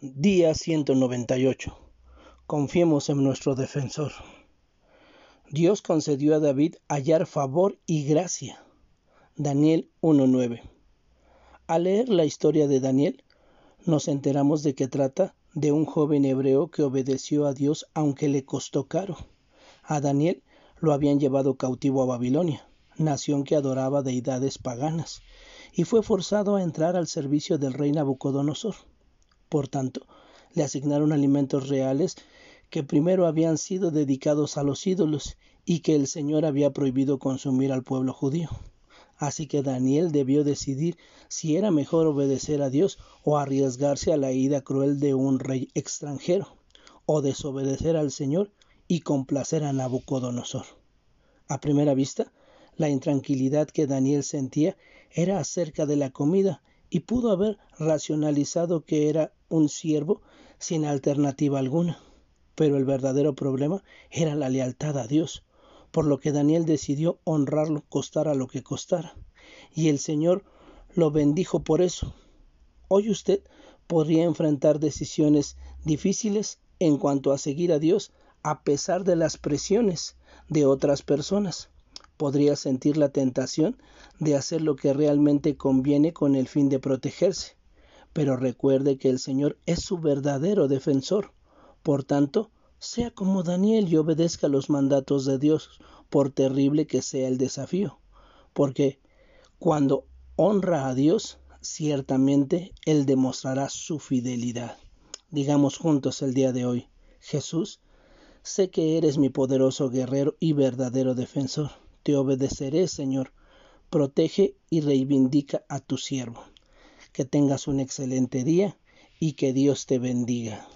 Día 198. Confiemos en nuestro defensor. Dios concedió a David hallar favor y gracia. Daniel 1.9. Al leer la historia de Daniel, nos enteramos de que trata de un joven hebreo que obedeció a Dios aunque le costó caro. A Daniel lo habían llevado cautivo a Babilonia, nación que adoraba deidades paganas, y fue forzado a entrar al servicio del rey Nabucodonosor. Por tanto, le asignaron alimentos reales que primero habían sido dedicados a los ídolos y que el Señor había prohibido consumir al pueblo judío. Así que Daniel debió decidir si era mejor obedecer a Dios o arriesgarse a la ida cruel de un rey extranjero, o desobedecer al Señor y complacer a Nabucodonosor. A primera vista, la intranquilidad que Daniel sentía era acerca de la comida y pudo haber racionalizado que era un siervo sin alternativa alguna. Pero el verdadero problema era la lealtad a Dios, por lo que Daniel decidió honrarlo costara lo que costara. Y el Señor lo bendijo por eso. Hoy usted podría enfrentar decisiones difíciles en cuanto a seguir a Dios a pesar de las presiones de otras personas podría sentir la tentación de hacer lo que realmente conviene con el fin de protegerse. Pero recuerde que el Señor es su verdadero defensor. Por tanto, sea como Daniel y obedezca los mandatos de Dios, por terrible que sea el desafío. Porque cuando honra a Dios, ciertamente Él demostrará su fidelidad. Digamos juntos el día de hoy, Jesús, sé que eres mi poderoso guerrero y verdadero defensor te obedeceré, Señor. Protege y reivindica a tu siervo. Que tengas un excelente día y que Dios te bendiga.